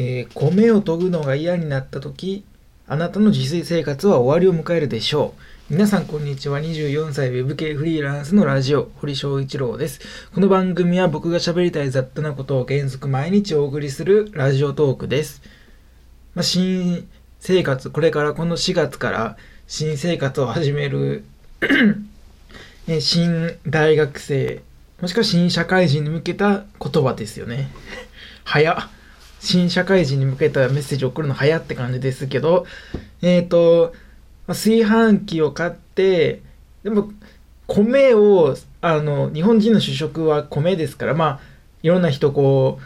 えー米を研ぐのが嫌になった時あなたの自炊生活は終わりを迎えるでしょう。皆さんこんにちは。24歳ウェブ系フリーランスのラジオ堀翔一郎です。この番組は僕が喋りたい雑多なことを原則毎日お送りするラジオトークです、まあ、新生活これからこの4月から新生活を始める え新大学生もしくは新社会人に向けた言葉ですよね。早っ。新社会人に向けたメッセージを送るの早って感じですけど、えっ、と、炊飯器を買って、でも、米を、あの、日本人の主食は米ですから、まあ、いろんな人こ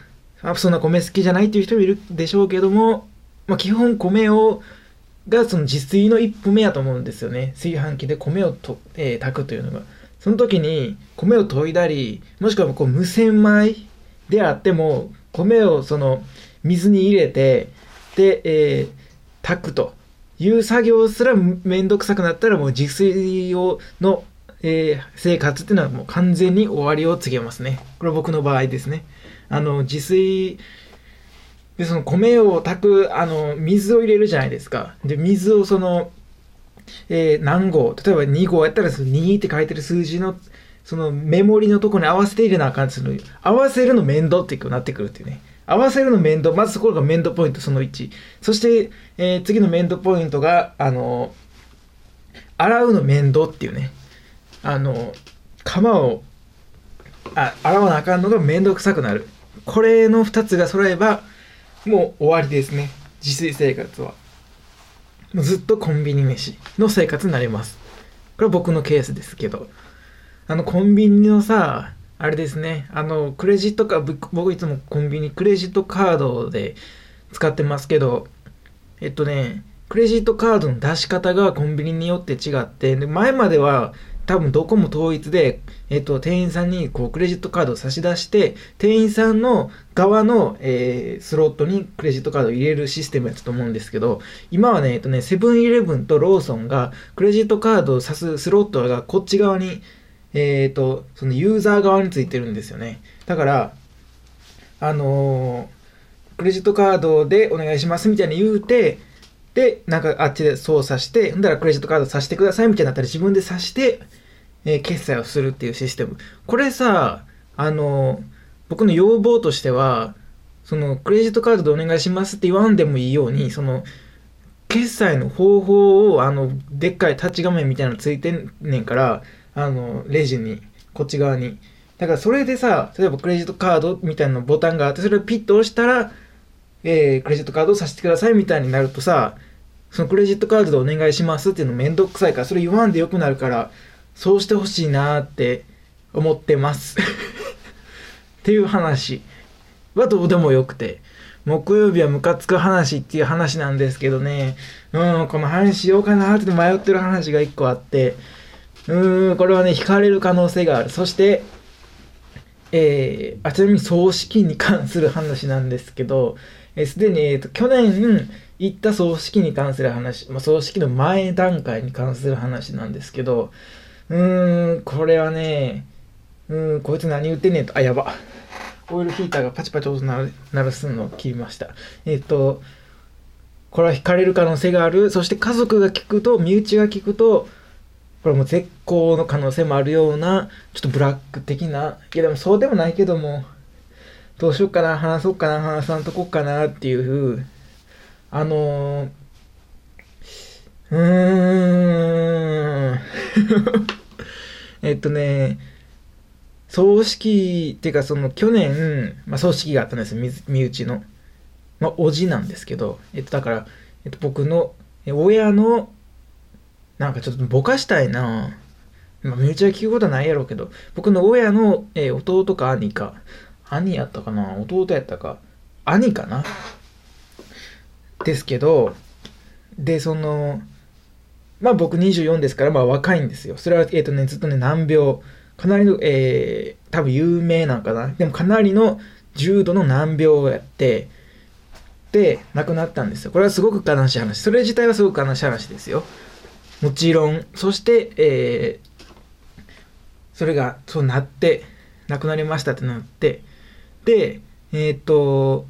う、あそんな米好きじゃないっていう人もいるでしょうけども、まあ、基本米を、がその自炊の一歩目やと思うんですよね。炊飯器で米をと、えー炊くというのが。その時に米を研いだり、もしくはこう無洗米であっても、米をその水に入れて、で、えー炊くという作業すらめんどくさくなったらもう自炊をの、えー生活っていうのはもう完全に終わりを告げますね。これは僕の場合ですね。あの、自炊で、その米を炊く、あの、水を入れるじゃないですか。で、水をその、えー何号、例えば2号やったらその2って書いてる数字の、そのメモリのとこに合わせて入れなあかんっていうの合わせるの面倒ってなってくるっていうね。合わせるの面倒、まずそこが面倒ポイントその1。そして、えー次の面倒ポイントが、あの、洗うの面倒っていうね。あの、釜をあ洗わなあかんのが面倒くさくなる。これの2つが揃えば、もう終わりですね。自炊生活は。もうずっとコンビニ飯の生活になります。これは僕のケースですけど。あの、コンビニのさ、あれですね、あの、クレジットカード、僕いつもコンビニクレジットカードで使ってますけど、えっとね、クレジットカードの出し方がコンビニによって違って、で前までは多分どこも統一で、えっと、店員さんにこうクレジットカードを差し出して、店員さんの側の、えースロットにクレジットカードを入れるシステムやったと思うんですけど、今はね、えっとね、セブンイレブンとローソンがクレジットカードを差すスロットがこっち側に、えっと、そのユーザー側についてるんですよね。だから、あのークレジットカードでお願いしますみたいに言うて、で、なんかあっちで操作して、ほんだらクレジットカードさしてくださいみたいになったら自分でさして、えー決済をするっていうシステム。これさ、あのー僕の要望としては、そのクレジットカードでお願いしますって言わんでもいいように、その決済の方法をあのでっかいタッチ画面みたいなのついてんねんからあのレジにこっち側に。だからそれでさ例えばクレジットカードみたいなボタンがあってそれをピッと押したら、えークレジットカードをさせてくださいみたいになるとさそのクレジットカードでお願いしますっていうのめんどくさいからそれ言わんでよくなるからそうしてほしいなーって思ってます。っていう話はどうでもよくて。木曜日はムカつく話っていう話なんですけどね。うんこの話しようかなって迷ってる話が一個あって。うんこれはね惹かれる可能性がある。そしてえー、あちなみに葬式に関する話なんですけどえーすで、に、えーと去年行った葬式に関する話、まあ、葬式の前段階に関する話なんですけどうーんこれはねうんこいつ何言ってんねんとあやば。オイルヒーターがパチパチ音鳴る鳴らすのを切りました。えっ、とこれは惹かれる可能性がある。そして家族が聞くと身内が聞くとこれも絶好の可能性もあるようなちょっとブラック的ないやでもそうでもないけどもどうしようかな話そうかな話さんとこっかなっていうあの、うーん。えっとね葬式っていうかその去年、まあ、葬式があったんですよ身身内の、まあ、おじなんですけど、えっと、だから、えっと、僕の親のなんかちょっとぼかしたいな。まあ、身内は聞くことはないやろうけど。僕の親の、えー弟か兄か。兄やったかな？弟やったか。兄かな？ですけどでそのまあ僕24ですからまあ若いんですよ。それはえっ、とねずっとね難病。かなりのえー、多分有名なんかな。でもかなりの重度の難病をやってで亡くなったんですよ。これはすごく悲しい話。それ自体はすごく悲しい話ですよ。もちろんそしてえーそれがそうなって亡くなりましたってなってでえっ、と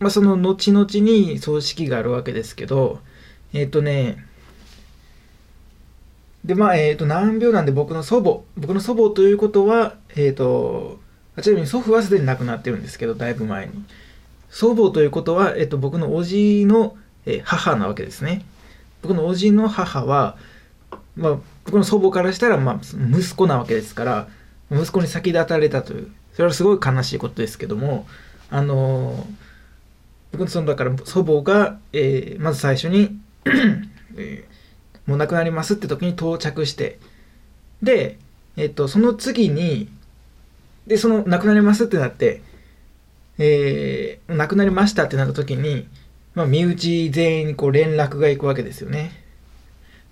まあ、その後々に葬式があるわけですけどえっ、ー、とねでまあえっ、と難病なんで僕の祖母僕の祖母ということはえっ、ー、とちなみに祖父はすでに亡くなってるんですけどだいぶ前に。祖母ということは、えっと、僕の叔父の、え母なわけですね。僕の叔父の母は、まあ、僕の祖母からしたら、まあ、息子なわけですから息子に先立たれたというそれはすごい悲しいことですけどもあの、僕のそのだから祖母が、えー、まず最初にえー、もう亡くなりますって時に到着してで、えっと、その次にでその亡くなりますってなってえー、亡くなりましたってなった時に、まあ、身内全員にこう連絡が行くわけですよね。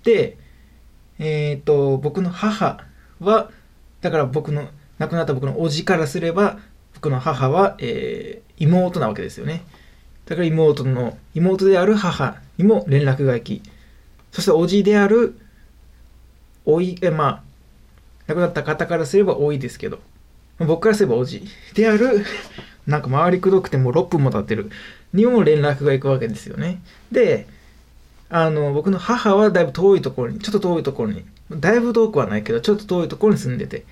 で、えっ、ー、と、僕の母は、だから僕の、亡くなった僕の叔父からすれば、僕の母は、えー、妹なわけですよね。だから妹の、妹である母にも連絡が行き、そして叔父である、おい、え、まあ、亡くなった方からすれば多いですけど、僕からすれば叔父であるなんか回りくどくてもう6分も経ってるにも連絡が行くわけですよね。で、あの、僕の母はだいぶ遠いところに、ちょっと遠いところに、だいぶ遠くはないけど、ちょっと遠いところに住んでて。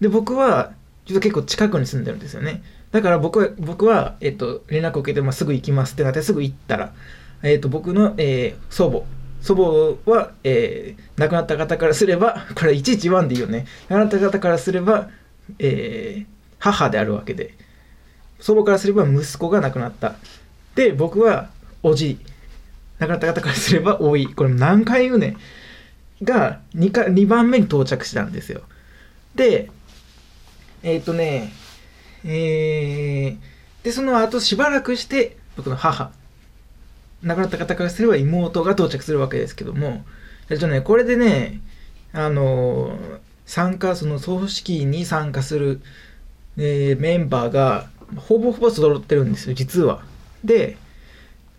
で、僕は、ちょっと結構近くに住んでるんですよね。だから僕は、僕は、えっと、連絡を受けて、まあ、すぐ行きますってなって、すぐ行ったら、えっと、僕の、えー、祖母、祖母は、えー、亡くなった方からすれば、これいちいち言わんでいいよね。亡くなった方からすれば、えー、母であるわけで。祖母からすれば息子が亡くなった。で、僕はおじい。亡くなった方からすれば多い。これ何回言うねん。が2か2番目に到着したんですよ。で、えっ、ー、とね、えー、で、その後しばらくして僕の母、亡くなった方からすれば妹が到着するわけですけども、えっとね、これでね、あの参加、その葬式に参加する、えー、メンバーが、ほぼほぼ揃ってるんですよ、実は。で、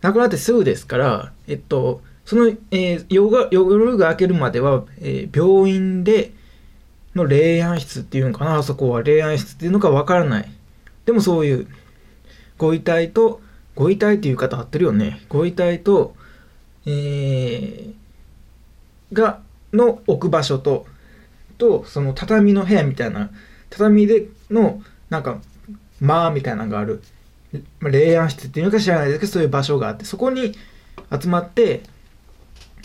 亡くなってすぐですから、えっと、その、えー、夜が夜が明けるまでは、えー、病院での霊安室っていうのかな、あそこは霊安室っていうのかわからない。でもそういう、ご遺体と、ご遺体っていう方合ってるよね。ご遺体と、えー、が、の置く場所と、と、その畳の部屋みたいな、畳での、なんか、間みたいなのがある、まあ、霊安室っていうか知らないですけどそういう場所があってそこに集まって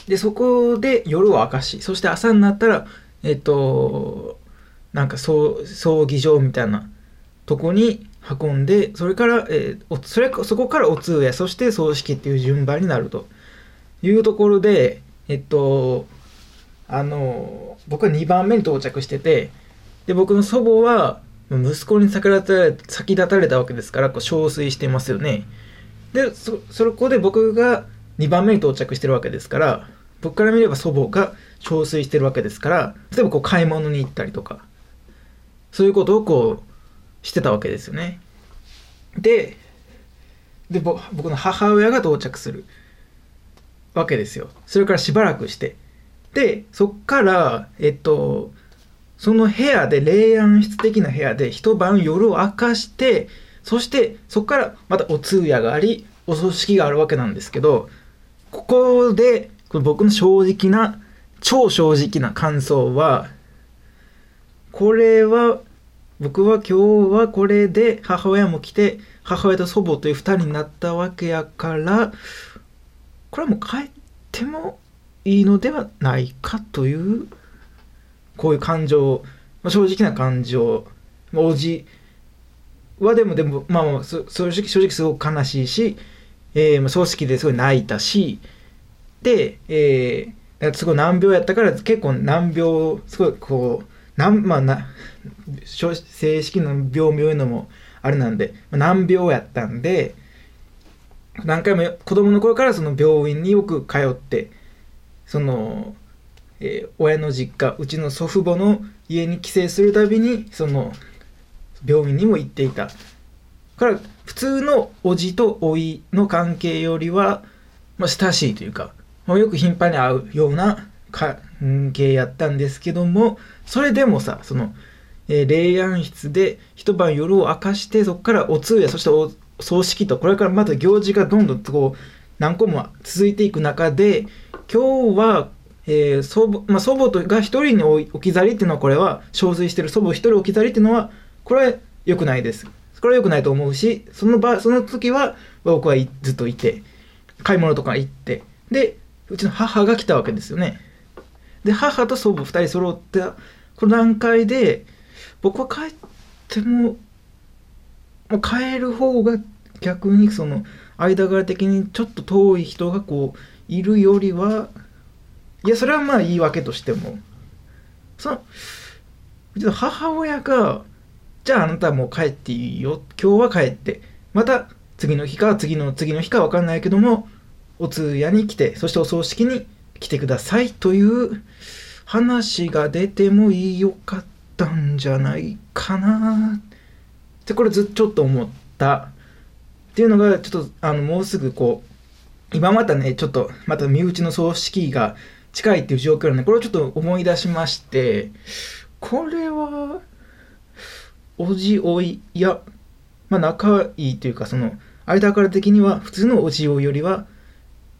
でそこで夜を明かしそして朝になったらえっとなんか葬儀場みたいなとこに運んでそれから、えー、それそこからお通夜そして葬式っていう順番になると。いうところでえっとあの僕は2番目に到着しててで僕の祖母は息子に先立たれたわけですからこう憔悴してますよね。でそそこで僕が2番目に到着してるわけですから僕から見れば祖母が憔悴してるわけですから例えばこう買い物に行ったりとかそういうことをこうしてたわけですよね。でで僕の母親が到着するわけですよ。それからしばらくして。でそっからえっとその部屋で、霊安室的な部屋で一晩夜を明かして、そしてそこからまたお通夜があり、お葬式があるわけなんですけど、ここで僕の正直な、超正直な感想は、これは、僕は今日はこれで母親も来て、母親と祖母という2人になったわけやから、これはもう帰ってもいいのではないかというこういう感情、まあ、正直な感情、まあ、おじはでもでも、まあ、まあ正直正直すごく悲しいし、えー、まあ葬式ですごい泣いたしで、えー、すごい難病やったから結構難病すごいこうなんまあな正式な病名のもあれなんで、まあ、難病やったんで何回も子供の頃からその病院によく通ってそのえー、親の実家うちの祖父母の家に帰省するたびにその病院にも行っていた。から普通の叔父と甥いの関係よりは、まあ、親しいというか、まあ、よく頻繁に会うような関係やったんですけどもそれでもさその、えー、霊安室で一晩夜を明かしてそこからお通夜そしてお葬式とこれからまた行事がどんどんこう何個も続いていく中で今日は、えー祖母まあ、祖母とが一人に置き去りっていうのはこれは憔悴してる祖母一人置き去りっていうのはこれは良くないです。これは良くないと思うしその場その時は僕はずっといて買い物とか行ってでうちの母が来たわけですよね。で母と祖母2人揃ってこの段階で僕は帰ってももう帰る方が逆にその間柄的にちょっと遠い人がこういるよりはいやそれはまあいいわけとしても。そのうちの母親がじゃああなたもう帰っていいよ。今日は帰って。また次の日か次の次の日か分かんないけどもお通夜に来てそしてお葬式に来てくださいという話が出てもいいよかったんじゃないかなってこれずっとちょっと思った。っていうのがちょっとあのもうすぐこう今またねちょっとまた身内の葬式が近いっていう状況なんでこれをちょっと思い出しましてこれはおじおいいやまあ仲いいというかその間から的には普通のおじおいよりは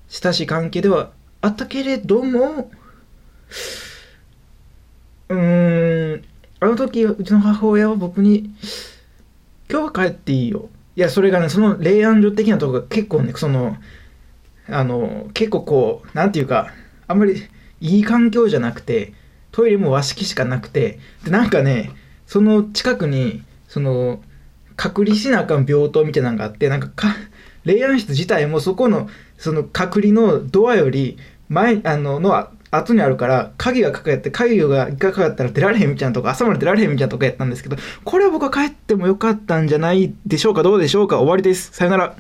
親しい関係ではあったけれどもうーんあの時うちの母親は僕に「今日は帰っていいよ」いやそれがねその霊安所的なところが結構ねそのあの結構こうなんていうかあんまりいい環境じゃなくてトイレも和式しかなくてでなんかねその近くにその隔離しなあかん病棟みたいなのがあってなんかか霊安室自体もそこのその隔離のドアより前あのの後にあるから鍵がかかって鍵が一回かかったら出られへんみたいなとか朝まで出られへんみたいなとかやったんですけどこれは僕は帰ってもよかったんじゃないでしょうかどうでしょうか終わりです。さよなら。